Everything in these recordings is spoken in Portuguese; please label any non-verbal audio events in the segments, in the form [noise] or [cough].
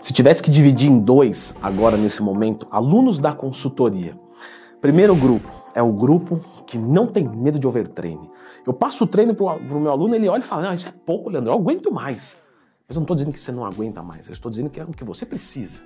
Se tivesse que dividir em dois agora nesse momento, alunos da consultoria. Primeiro grupo é o grupo que não tem medo de overtraining. Eu passo o treino pro, pro meu aluno, ele olha e fala: "Não, isso é pouco, Leandro, eu aguento mais". Mas eu não estou dizendo que você não aguenta mais, eu estou dizendo que é o que você precisa.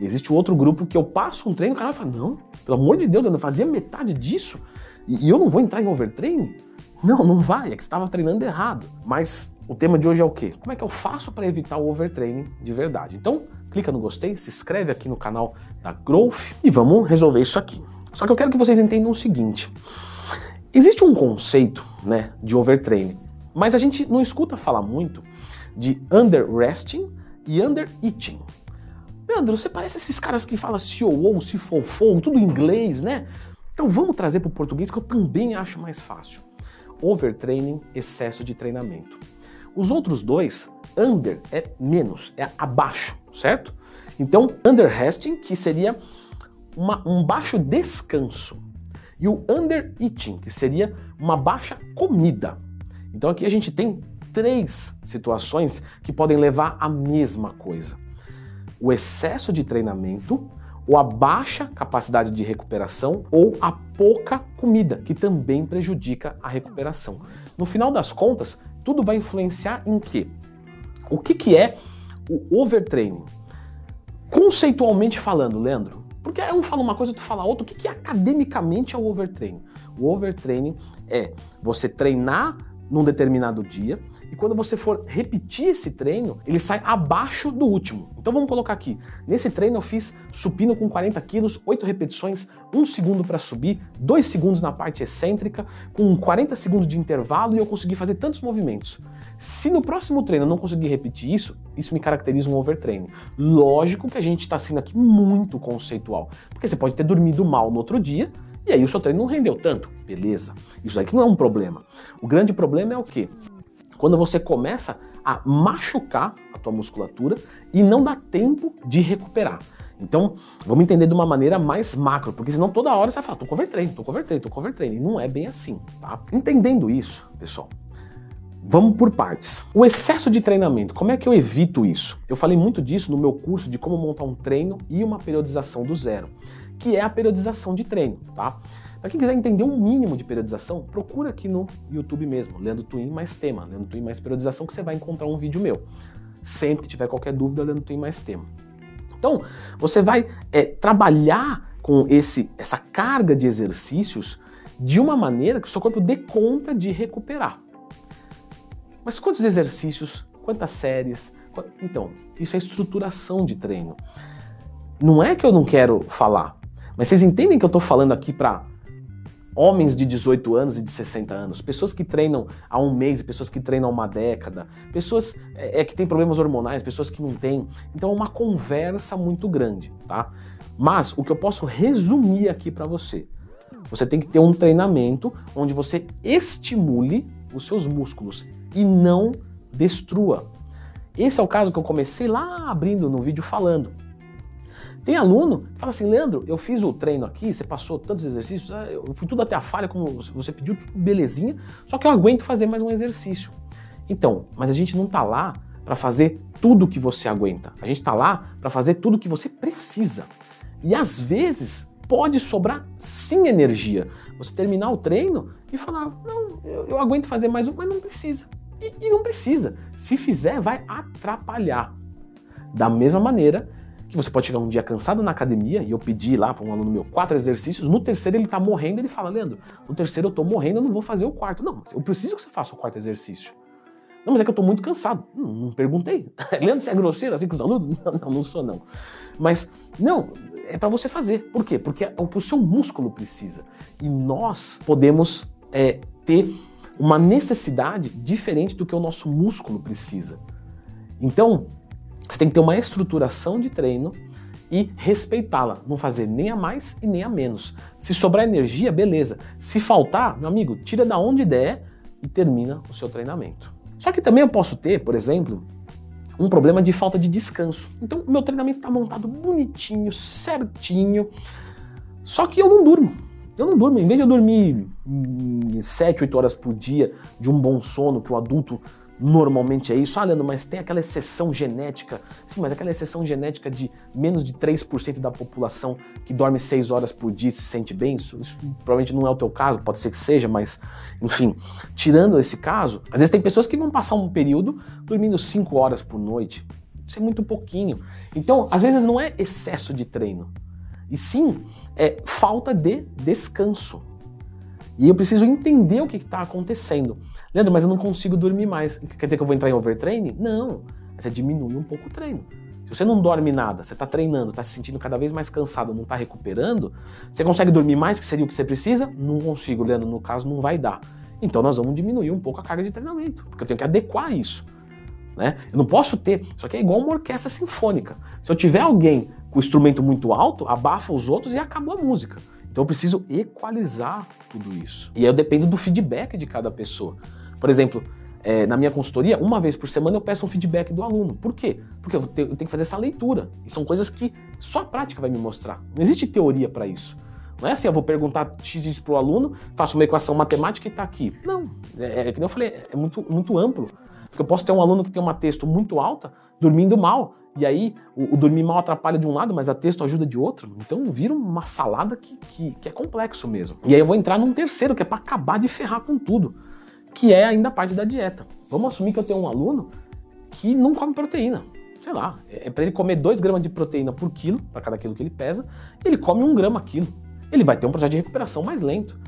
E existe outro grupo que eu passo um treino, o cara fala: "Não, pelo amor de Deus, eu não fazia metade disso e, e eu não vou entrar em overtraining". Não, não vai, é que você estava treinando errado. Mas o tema de hoje é o quê? Como é que eu faço para evitar o overtraining de verdade? Então, clica no gostei, se inscreve aqui no canal da Growth e vamos resolver isso aqui. Só que eu quero que vocês entendam o seguinte: existe um conceito, né, de overtraining, mas a gente não escuta falar muito de under-resting e under-eating. Leandro, você parece esses caras que falam se fofou, tudo em inglês, né? Então vamos trazer para o português que eu também acho mais fácil overtraining, excesso de treinamento. Os outros dois, under é menos, é abaixo, certo? Então, under resting, que seria uma, um baixo descanso. E o under eating, que seria uma baixa comida. Então aqui a gente tem três situações que podem levar à mesma coisa: o excesso de treinamento, ou a baixa capacidade de recuperação ou a pouca comida, que também prejudica a recuperação. No final das contas, tudo vai influenciar em quê? O que, que é o overtraining? Conceitualmente falando, Leandro, porque um fala uma coisa, tu fala outra, o que, que academicamente é o overtraining? O overtraining é você treinar num determinado dia e quando você for repetir esse treino, ele sai abaixo do último. Então vamos colocar aqui. Nesse treino eu fiz supino com 40 quilos, 8 repetições, 1 segundo para subir, 2 segundos na parte excêntrica, com 40 segundos de intervalo e eu consegui fazer tantos movimentos. Se no próximo treino eu não conseguir repetir isso, isso me caracteriza um overtraining. Lógico que a gente está sendo aqui muito conceitual, porque você pode ter dormido mal no outro dia e aí o seu treino não rendeu tanto. Beleza. Isso aqui não é um problema. O grande problema é o quê? Quando você começa a machucar a tua musculatura e não dá tempo de recuperar. Então, vamos entender de uma maneira mais macro, porque senão toda hora você vai falar, tô overtraining, tô overtraining, tô overtraining. E não é bem assim, tá? Entendendo isso, pessoal, Vamos por partes. O excesso de treinamento, como é que eu evito isso? Eu falei muito disso no meu curso de como montar um treino e uma periodização do zero, que é a periodização de treino, tá? Para quem quiser entender um mínimo de periodização, procura aqui no YouTube mesmo, Leandro Twin mais tema, Leandro Twin mais periodização, que você vai encontrar um vídeo meu. Sempre que tiver qualquer dúvida, Leandro Twin mais tema. Então, você vai é, trabalhar com esse, essa carga de exercícios de uma maneira que o seu corpo dê conta de recuperar. Mas quantos exercícios, quantas séries? Então, isso é estruturação de treino. Não é que eu não quero falar, mas vocês entendem que eu estou falando aqui para homens de 18 anos e de 60 anos, pessoas que treinam há um mês, pessoas que treinam há uma década, pessoas é, é, que têm problemas hormonais, pessoas que não têm. Então é uma conversa muito grande, tá? Mas o que eu posso resumir aqui para você, você tem que ter um treinamento onde você estimule os seus músculos e não destrua. Esse é o caso que eu comecei lá abrindo no vídeo falando. Tem aluno que fala assim, Leandro, eu fiz o treino aqui, você passou tantos exercícios, ah, eu fui tudo até a falha, como você pediu, tudo belezinha, só que eu aguento fazer mais um exercício. Então, mas a gente não tá lá para fazer tudo que você aguenta. A gente tá lá para fazer tudo que você precisa. E às vezes pode sobrar sim energia. Você terminar o treino e falar, não, eu, eu aguento fazer mais um, mas não precisa. E, e não precisa. Se fizer, vai atrapalhar. Da mesma maneira que você pode chegar um dia cansado na academia e eu pedi lá para um aluno meu quatro exercícios, no terceiro ele tá morrendo, ele fala, Leandro, no terceiro eu tô morrendo, eu não vou fazer o quarto. Não, eu preciso que você faça o quarto exercício. Não, mas é que eu tô muito cansado. Não, não perguntei. [laughs] Leandro, você é grosseiro assim com os alunos? [laughs] Não, não, não sou não. Mas, não, é para você fazer. Por quê? Porque é o que o seu músculo precisa. E nós podemos é, ter uma necessidade diferente do que o nosso músculo precisa. Então, você tem que ter uma estruturação de treino e respeitá-la, não fazer nem a mais e nem a menos. Se sobrar energia, beleza. Se faltar, meu amigo, tira da onde der e termina o seu treinamento. Só que também eu posso ter, por exemplo, um problema de falta de descanso. Então, meu treinamento está montado bonitinho, certinho, só que eu não durmo. Eu não durmo. Em vez de eu dormir 7, 8 horas por dia de um bom sono que o adulto normalmente é isso. Ah, Leandro, mas tem aquela exceção genética. Sim, mas aquela exceção genética de menos de 3% da população que dorme 6 horas por dia se sente bem. Isso, isso, provavelmente não é o teu caso, pode ser que seja, mas enfim, tirando esse caso, às vezes tem pessoas que vão passar um período dormindo 5 horas por noite. Isso é muito pouquinho. Então, às vezes não é excesso de treino, e sim é falta de descanso. E eu preciso entender o que está acontecendo. Leandro, mas eu não consigo dormir mais. Quer dizer que eu vou entrar em overtraining? Não. Você diminui um pouco o treino. Se você não dorme nada, você está treinando, está se sentindo cada vez mais cansado, não está recuperando, você consegue dormir mais, que seria o que você precisa? Não consigo, Leandro. No caso, não vai dar. Então nós vamos diminuir um pouco a carga de treinamento, porque eu tenho que adequar isso. Né? Eu não posso ter. Isso aqui é igual uma orquestra sinfônica. Se eu tiver alguém com o instrumento muito alto, abafa os outros e acabou a música. Então eu preciso equalizar tudo isso. E aí eu dependo do feedback de cada pessoa. Por exemplo, é, na minha consultoria, uma vez por semana eu peço um feedback do aluno. Por quê? Porque eu tenho, eu tenho que fazer essa leitura. E são coisas que só a prática vai me mostrar. Não existe teoria para isso. Não é assim, eu vou perguntar x isso para o aluno, faço uma equação matemática e está aqui. Não, é, é que eu falei, é muito, muito amplo. Porque eu posso ter um aluno que tem uma texto muito alta, dormindo mal, e aí o, o, dormir mal atrapalha de um lado, mas a texto ajuda de outro. Então vira uma salada que, que, que é complexo mesmo. E aí eu vou entrar num terceiro, que é para acabar de ferrar com tudo, que é ainda a parte da dieta. Vamos assumir que eu tenho um aluno que não come proteína. Sei lá, é, é para ele comer 2 gramas de proteína por quilo, para cada quilo que ele pesa, ele come 1 um grama quilo. Ele vai ter um processo de recuperação mais lento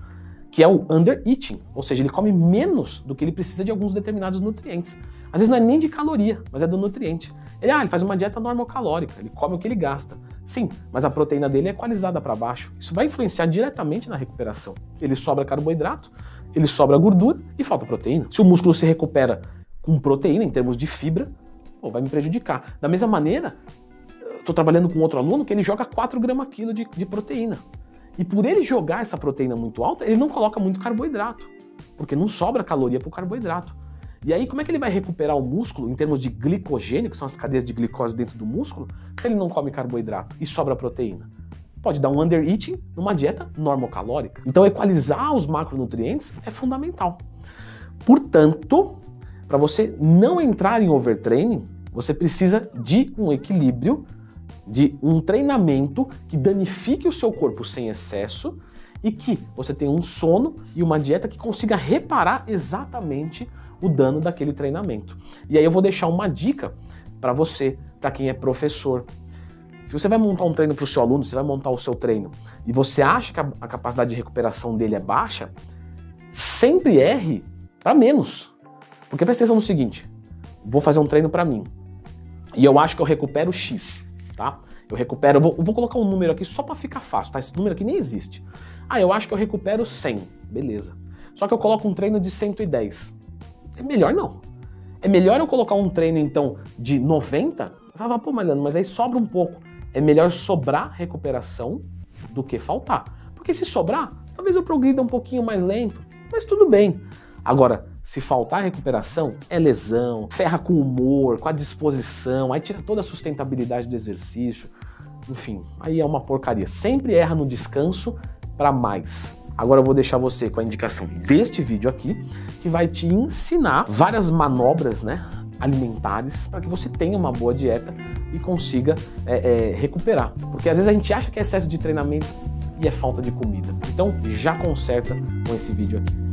que é o under eating, ou seja, ele come menos do que ele precisa de alguns determinados nutrientes. Às vezes não é nem de caloria, mas é do nutriente. Ele, ah, ele faz uma dieta normocalórica, ele come o que ele gasta. Sim, mas a proteína dele é equalizada para baixo. Isso vai influenciar diretamente na recuperação. Ele sobra carboidrato, ele sobra gordura e falta proteína. Se o músculo se recupera com proteína, em termos de fibra, pô, vai me prejudicar. Da mesma maneira, estou trabalhando com outro aluno que ele joga 4 gramas quilo de, de proteína. E por ele jogar essa proteína muito alta, ele não coloca muito carboidrato, porque não sobra caloria para o carboidrato. E aí, como é que ele vai recuperar o músculo em termos de glicogênio, que são as cadeias de glicose dentro do músculo, se ele não come carboidrato e sobra proteína? Pode dar um under-eating numa dieta normocalórica. Então, equalizar os macronutrientes é fundamental. Portanto, para você não entrar em overtraining, você precisa de um equilíbrio, de um treinamento que danifique o seu corpo sem excesso e que você tenha um sono e uma dieta que consiga reparar exatamente o dano daquele treinamento. E aí eu vou deixar uma dica para você, para quem é professor. Se você vai montar um treino para o seu aluno, você vai montar o seu treino e você acha que a, capacidade de recuperação dele é baixa, sempre erre para menos. Porque presta atenção no seguinte: vou fazer um treino para mim e eu acho que eu recupero X, tá? Eu recupero, vou, vou colocar um número aqui só para ficar fácil, tá? Esse número aqui nem existe. Ah, eu acho que eu recupero 100, beleza. Só que eu coloco um treino de 110. É melhor não. É melhor eu colocar um treino, então, de 90? Você vai falar, pô, Mariano, mas aí sobra um pouco. É melhor sobrar recuperação do que faltar. Porque se sobrar, talvez eu progrida um pouquinho mais lento, mas tudo bem. Agora, se faltar recuperação, é lesão, ferra com o humor, com a disposição, aí tira toda a sustentabilidade do exercício. Enfim, aí é uma porcaria. Sempre erra no descanso para mais. Agora eu vou deixar você com a indicação deste vídeo aqui, que vai te ensinar várias manobras né, alimentares para que você tenha uma boa dieta e consiga é, é, recuperar. Porque às vezes a gente acha que é excesso de treinamento e é falta de comida. Então já conserta com esse vídeo aqui.